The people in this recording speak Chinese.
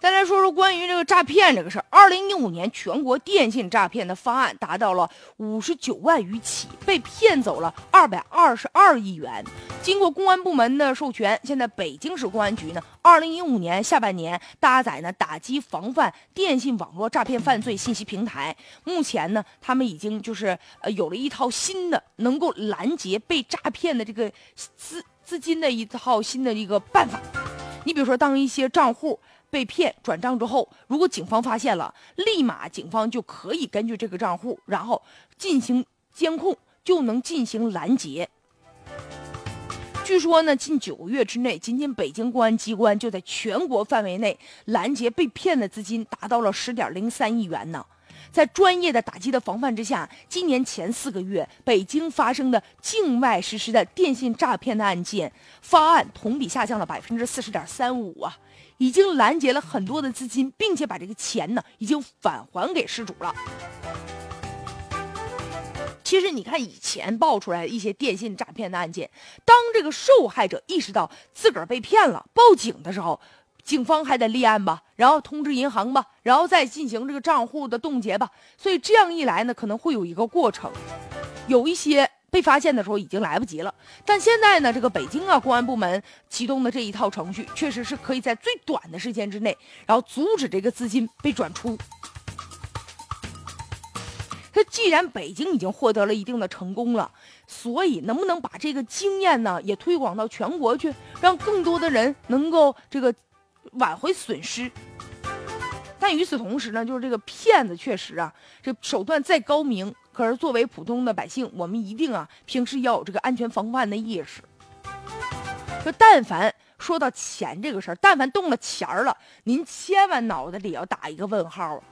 再来说说关于这个诈骗这个事儿。二零一五年，全国电信诈骗的方案达到了五十九万余起，被骗走了二百二十二亿元。经过公安部门的授权，现在北京市公安局呢，二零一五年下半年搭载呢打击防范电信网络诈骗犯罪信息平台。目前呢，他们已经就是呃有了一套新的能够拦截被诈骗的这个资资金的一套新的一个办法。你比如说，当一些账户。被骗转账之后，如果警方发现了，立马警方就可以根据这个账户，然后进行监控，就能进行拦截。据说呢，近九个月之内，仅仅北京公安机关就在全国范围内拦截被骗的资金达到了十点零三亿元呢。在专业的打击的防范之下，今年前四个月，北京发生的境外实施的电信诈骗的案件发案同比下降了百分之四十点三五啊。已经拦截了很多的资金，并且把这个钱呢，已经返还给失主了。其实你看，以前爆出来一些电信诈骗的案件，当这个受害者意识到自个儿被骗了，报警的时候，警方还得立案吧，然后通知银行吧，然后再进行这个账户的冻结吧。所以这样一来呢，可能会有一个过程，有一些。被发现的时候已经来不及了，但现在呢，这个北京啊公安部门启动的这一套程序，确实是可以在最短的时间之内，然后阻止这个资金被转出。那既然北京已经获得了一定的成功了，所以能不能把这个经验呢也推广到全国去，让更多的人能够这个挽回损失？但与此同时呢，就是这个骗子确实啊，这手段再高明。可是，作为普通的百姓，我们一定啊，平时要有这个安全防范的意识。就，但凡说到钱这个事儿，但凡动了钱儿了，您千万脑子里要打一个问号啊！